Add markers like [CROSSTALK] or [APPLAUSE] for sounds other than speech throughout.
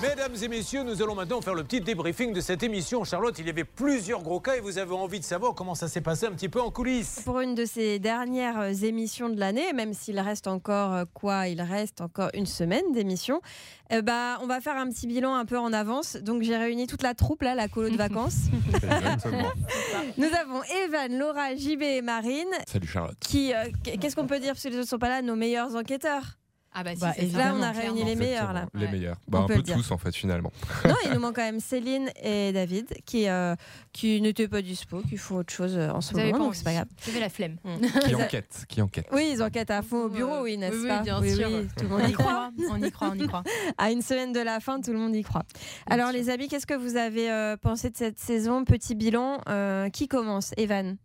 Mesdames et messieurs, nous allons maintenant faire le petit débriefing de cette émission. Charlotte, il y avait plusieurs gros cas et vous avez envie de savoir comment ça s'est passé un petit peu en coulisses. Pour une de ces dernières euh, émissions de l'année, même s'il reste encore euh, quoi Il reste encore une semaine d'émission. bah, on va faire un petit bilan un peu en avance. Donc j'ai réuni toute la troupe là, la colo de vacances. [LAUGHS] [LAUGHS] Nous avons Evan, Laura, JB et Marine. Salut Charlotte. Qui, euh, qu'est-ce qu'on peut dire parce que les autres sont pas là Nos meilleurs enquêteurs? Ah bah si, Bah, là, on a réuni les meilleurs là. Les Ouais. meilleurs. Bah, On un peut peu tous en fait finalement. [LAUGHS] Non, il nous manque quand même Céline et David qui, euh, qui n'étaient pas dispo, qui font autre chose euh, en ce Vous moment, donc c'est pas grave. J'avais la flemme. [LAUGHS] qui enquête, qui enquête. Oui, ils enquêtent à fond au bureau, oui, n'est-ce oui, pas bien Oui, sûr. oui, tout le monde On y croit. on y croit, on y croit. [LAUGHS] À une semaine de la fin, tout le monde y croit. Alors, les amis, qu'est-ce que vous avez euh, pensé de cette saison? Petit bilan. euh, qui commence? Evan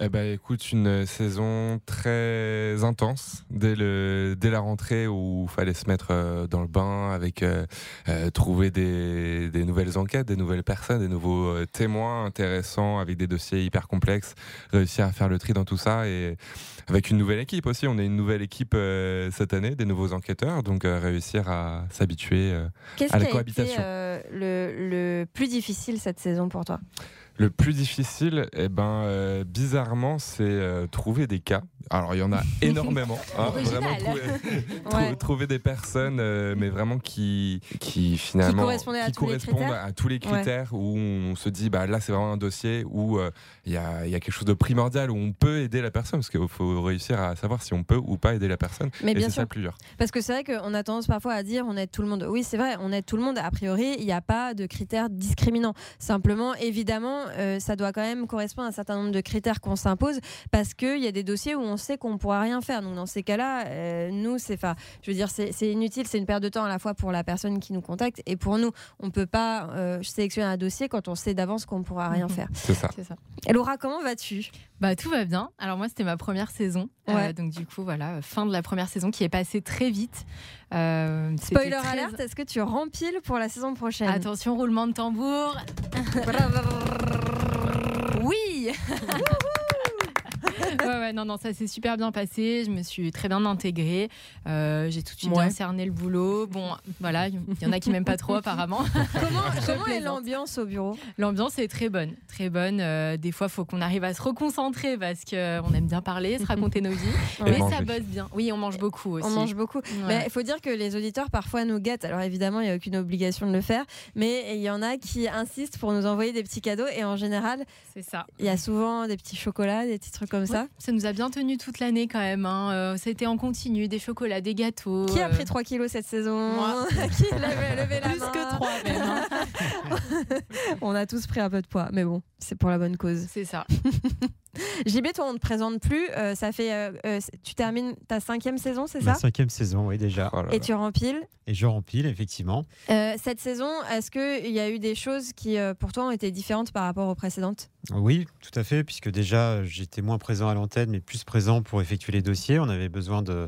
Eh ben, écoute, une saison très intense dès, le, dès la rentrée où il fallait se mettre euh, dans le bain avec euh, euh, trouver des, des nouvelles enquêtes, des nouvelles personnes, des nouveaux euh, témoins intéressants avec des dossiers hyper complexes, réussir à faire le tri dans tout ça et avec une nouvelle équipe aussi. On est une nouvelle équipe euh, cette année, des nouveaux enquêteurs, donc euh, réussir à s'habituer. euh. Qu'est-ce À la qui a été cohabitation. euh, le, le plus difficile cette saison pour toi? Le plus difficile, eh ben, euh, bizarrement, c'est euh, trouver des cas. Alors, il y en a [LAUGHS] énormément. hein, vraiment, [LAUGHS] trouver, trou- Ouais. trouver des personnes, euh, mais vraiment qui, qui finalement à qui correspondent à tous les critères, où on se dit, bah, là, c'est vraiment un dossier où il y, a, il y a quelque chose de primordial, où on peut aider la personne, parce qu'il faut réussir à savoir si on peut ou pas aider la personne. Mais Et bien ça sûr, le plus dur. parce que c'est vrai qu'on a tendance parfois à dire on aide tout le monde. Oui, c'est vrai, on aide tout le monde. A priori, il n'y a pas de critères discriminants. Simplement, évidemment, euh, ça doit quand même correspondre à un certain nombre de critères qu'on s'impose parce qu'il y a des dossiers où on sait qu'on ne pourra rien faire. Donc, dans ces cas-là, euh, nous, c'est, enfin, je veux dire, c'est c'est inutile, c'est une perte de temps à la fois pour la personne qui nous contacte et pour nous. On ne peut pas euh, sélectionner un dossier quand on sait d'avance qu'on ne pourra rien Mhm. faire. C'est ça. C'est ça. Et Laura, comment vas-tu? Bah tout va bien. Alors moi c'était ma première saison. Euh, donc du coup voilà, fin de la première saison qui est passée très vite. Euh, Spoiler très- alerte, est-ce que tu rempiles pour la saison prochaine? Attention roulement de tambour. Oui [LAUGHS] [LAUGHS] Ouais, ouais, non, non, ça s'est super bien passé. Je me suis très bien intégrée. Euh, J'ai tout de suite Ouais. bien cerné le boulot. Bon, voilà, il y en a qui m'aiment pas trop apparemment. [LAUGHS] Comment, comment est l'ambiance au bureau? L'ambiance est très bonne, très bonne. Euh, des fois, il faut qu'on arrive à se reconcentrer parce qu'on aime bien parler, se raconter nos vies. [LAUGHS] Et Mais ça bosse bien. Oui, on mange beaucoup aussi. On mange beaucoup. Ouais. Il faut dire que les auditeurs parfois nous guettent. Alors évidemment, il n'y a aucune obligation de le faire, mais il y en a qui insistent pour nous envoyer des petits cadeaux. Et en général, C'est ça. il y a souvent des petits chocolats, des petits trucs comme ça. Ça nous a bien tenu toute l'année quand même. Hein. Euh, été en continu, des chocolats, des gâteaux. Qui a euh, pris 3 kilos cette saison Moi. [LAUGHS] Qui l'a levé la Plus main que trois même. hein. [LAUGHS] On a tous pris un peu de poids, mais bon, c'est pour la bonne cause. C'est ça. [LAUGHS] JB, toi, on ne te présente plus. Euh, ça fait, euh, euh, tu termines ta cinquième saison, c'est ça? cinquième saison, oui, déjà. Oh là Et tu rempiles? Et je rempile, effectivement. Euh, cette saison, est-ce qu'il y a eu des choses qui, euh, pour toi, ont été différentes par rapport aux précédentes? Oui, tout à fait, puisque déjà, j'étais moins présent à l'antenne, mais plus présent pour effectuer les dossiers. On avait besoin de,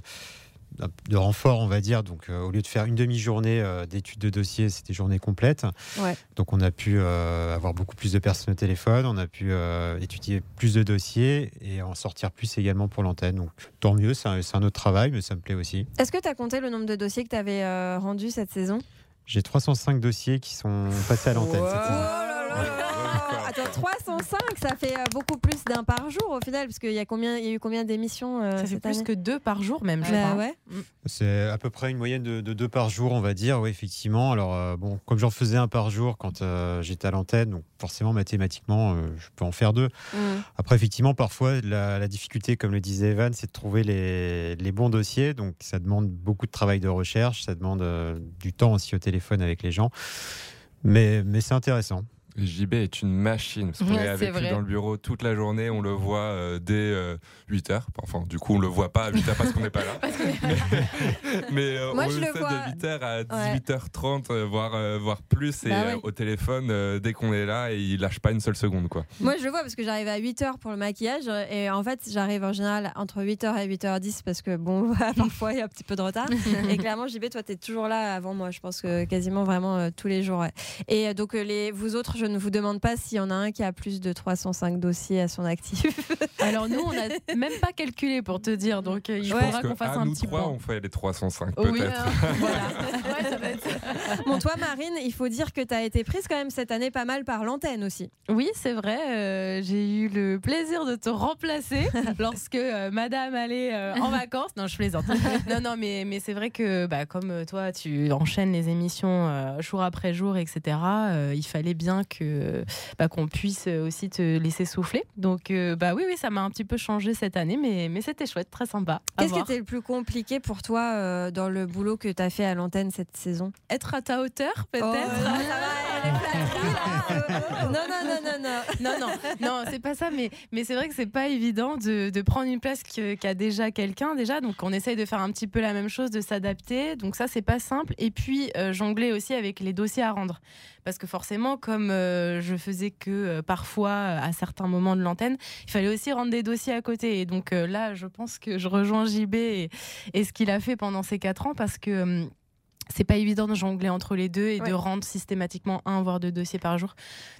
de renfort, on va dire. Donc, euh, au lieu de faire une demi-journée euh, d'études de dossiers, c'était journée complète. Ouais. Donc, on a pu euh, avoir beaucoup plus de personnes au téléphone, on a pu euh, étudier plus de dossiers et en sortir plus également pour l'antenne. Donc, tant mieux, c'est un, c'est un autre travail, mais ça me plaît aussi. Est-ce que tu as compté le nombre de dossiers que tu avais rendus cette saison? J'ai 305 dossiers qui sont passés à l'antenne cette saison. Là là Attends, 305, ça fait euh, beaucoup plus d'un par jour au final, parce qu'il y, a combien- il y a eu combien d'émissions euh, Ça fait plus année que deux par jour même, je Bah crois. ouais. C'est à peu près une moyenne de, de deux par jour, on va dire, oui, effectivement. Alors, euh, bon, comme j'en faisais un par jour quand euh, j'étais à l'antenne, donc forcément, mathématiquement, euh, je peux en faire deux. Mm. Après, effectivement, parfois, la, la difficulté, comme le disait Evan, c'est de trouver les, les bons dossiers. Donc, ça demande beaucoup de travail de recherche, ça demande euh, du temps aussi au téléphone avec les gens. Mais, mais c'est intéressant. JB est une machine. Parce qu'on Ouais, est avec lui dans le bureau toute la journée, on le voit euh, dès 8h. Enfin, du coup, on le voit pas à 8h parce qu'on n'est pas là. [LAUGHS] Mais euh, Moi, on je le le sait vois. de 8h à 18h30, euh, voire, euh, voire plus. Et Bah euh, ouais. au téléphone, euh, dès qu'on est là, et il lâche pas une seule seconde. Quoi. Moi, je le vois parce que j'arrive à 8h pour le maquillage. Et en fait, j'arrive en général entre 8h et 8h10 parce que, bon, [LAUGHS] parfois, il y a un petit peu de retard. [LAUGHS] et clairement, JB, toi, tu es toujours là avant moi. Je pense que quasiment vraiment euh, tous les jours. ouais. Et euh, donc, euh, les, vous autres, je ne vous demande pas s'il y en a un qui a plus de 305 dossiers à son actif. [LAUGHS] Alors nous, on n'a même pas calculé pour te dire, donc euh, il faudra qu'on fasse à un nous petit trois, point. on fait les 305 Oui, peut-être. hein, voilà. [LAUGHS] Bon, toi, Marine, il faut dire que tu as été prise quand même cette année pas mal par l'antenne aussi. Oui, c'est vrai. euh, j'ai eu le plaisir de te remplacer [LAUGHS] lorsque euh, Madame allait euh, en vacances. Non, je plaisante. non, non, mais, mais c'est vrai que bah, comme euh, toi, tu enchaînes les émissions euh, jour après jour, etc. euh, il fallait bien que bah, qu'on puisse aussi te laisser souffler. Donc, euh, bah oui, oui, ça m'a un petit peu changé cette année, mais, mais c'était chouette, très sympa. Qu'est-ce qui était le plus compliqué pour toi euh, dans le boulot que tu as fait à l'antenne cette saison? Être à ta hauteur, peut-être. Oh, Non, non, non, non, non. non, non, c'est pas ça, mais, mais c'est vrai que c'est pas évident de, de prendre une place qu'a déjà quelqu'un, déjà. Donc, on essaye de faire un petit peu la même chose, de s'adapter. Donc, ça, c'est pas simple. Et puis, euh, jongler aussi avec les dossiers à rendre. Parce que forcément, comme euh, je faisais que euh, parfois, à certains moments de l'antenne, il fallait aussi rendre des dossiers à côté. Et donc, là, je pense que je rejoins JB et, et ce qu'il a fait pendant ces quatre ans parce que. C'est pas évident de jongler entre les deux et Ouais. de rendre systématiquement un voire deux dossiers par jour.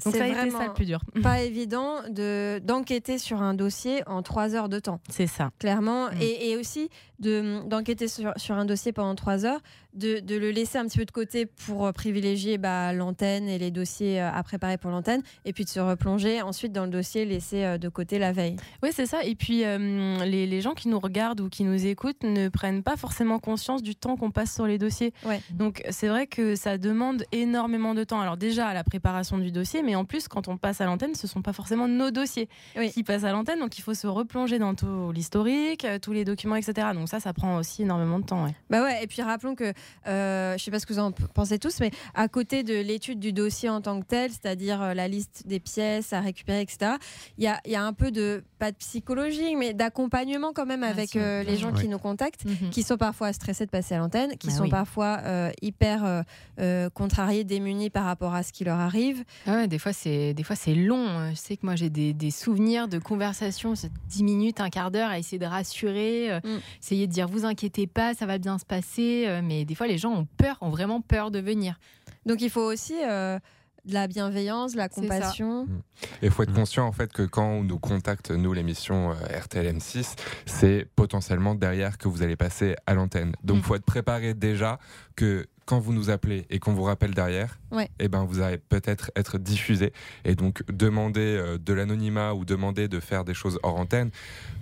Donc ça a été ça le plus dur. [LAUGHS] pas évident de d'enquêter sur un dossier en trois heures de temps, C'est ça. clairement, Mm. et, et aussi de d'enquêter sur, sur un dossier pendant trois heures, de, de le laisser un petit peu de côté pour euh, privilégier bah, l'antenne et les dossiers euh, à préparer pour l'antenne, et puis de se replonger ensuite dans le dossier laissé euh, de côté la veille. Oui, c'est ça. Et puis, euh, les, les gens qui nous regardent ou qui nous écoutent ne prennent pas forcément conscience du temps qu'on passe sur les dossiers. Ouais. Donc, c'est vrai que ça demande énormément de temps. Alors, déjà, à la préparation du dossier, mais en plus, quand on passe à l'antenne, ce ne sont pas forcément nos dossiers Oui. qui passent à l'antenne. Donc, il faut se replonger dans tout l'historique, euh, tous les documents, etc. Donc, ça, ça prend aussi énormément de temps. ouais. Bah ouais, et puis rappelons que, euh, je sais pas ce que vous en pensez tous, mais à côté de l'étude du dossier en tant que tel, c'est-à-dire euh, la liste des pièces à récupérer, etc., il y a, il y a un peu de, pas de psychologie, mais d'accompagnement quand même avec euh, les gens qui nous contactent, Mhm. qui sont parfois stressés de passer à l'antenne, qui Bah sont oui. parfois euh, hyper euh, euh, contrariés, démunis par rapport à ce qui leur arrive. Ah ouais, des fois c'est des fois c'est long. Euh, Je sais que moi j'ai des, des souvenirs de conversations, c'est 10 minutes, un quart d'heure à essayer de rassurer, euh, Mm. essayer de dire vous inquiétez pas, ça va bien se passer. mais des fois les gens ont peur, ont vraiment peur de venir. Donc il faut aussi de la bienveillance, de la compassion. Et il faut être conscient en fait que quand on nous contacte, nous, l'émission euh, RTL M6, c'est potentiellement derrière que vous allez passer à l'antenne. Donc il Mm. faut être préparé déjà que quand vous nous appelez et qu'on vous rappelle derrière, Ouais. eh ben, vous allez peut-être être diffusé. Et donc demander euh, de l'anonymat ou demander de faire des choses hors antenne,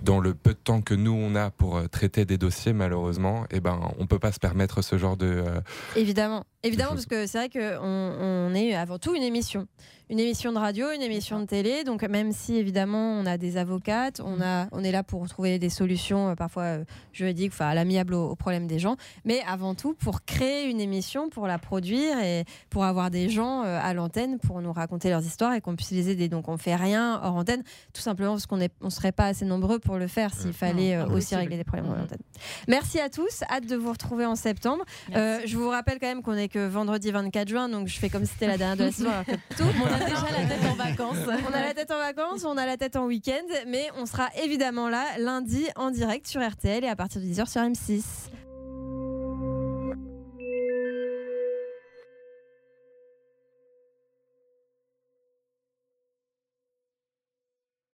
dans le peu de temps que nous on a pour euh, traiter des dossiers, malheureusement, eh ben, on peut pas se permettre ce genre de... euh, Évidemment, évidemment, parce que c'est vrai qu'on on est avant tout une émission. Une émission de radio, une émission de télé. Donc, même si évidemment on a des avocates, on, a, on est là pour trouver des solutions, euh, parfois euh, juridiques, enfin, à l'amiable aux, problèmes des gens. Mais avant tout, pour créer une émission, pour la produire et pour avoir des gens euh, à l'antenne pour nous raconter leurs histoires et qu'on puisse les aider. Donc, on fait rien hors antenne, tout simplement parce qu'on ne on serait pas assez nombreux pour le faire s'il fallait aussi régler des problèmes hors antenne. Merci à tous. Hâte de vous retrouver en septembre. Je vous rappelle quand même qu'on est que vendredi 24 juin, donc je fais comme si c'était la dernière de la [LAUGHS] saison. tout On a déjà la tête en [LAUGHS] vacances. on a la tête en vacances, on a la tête en week-end, mais on sera évidemment là lundi en direct sur RTL et à partir de 10h sur M6.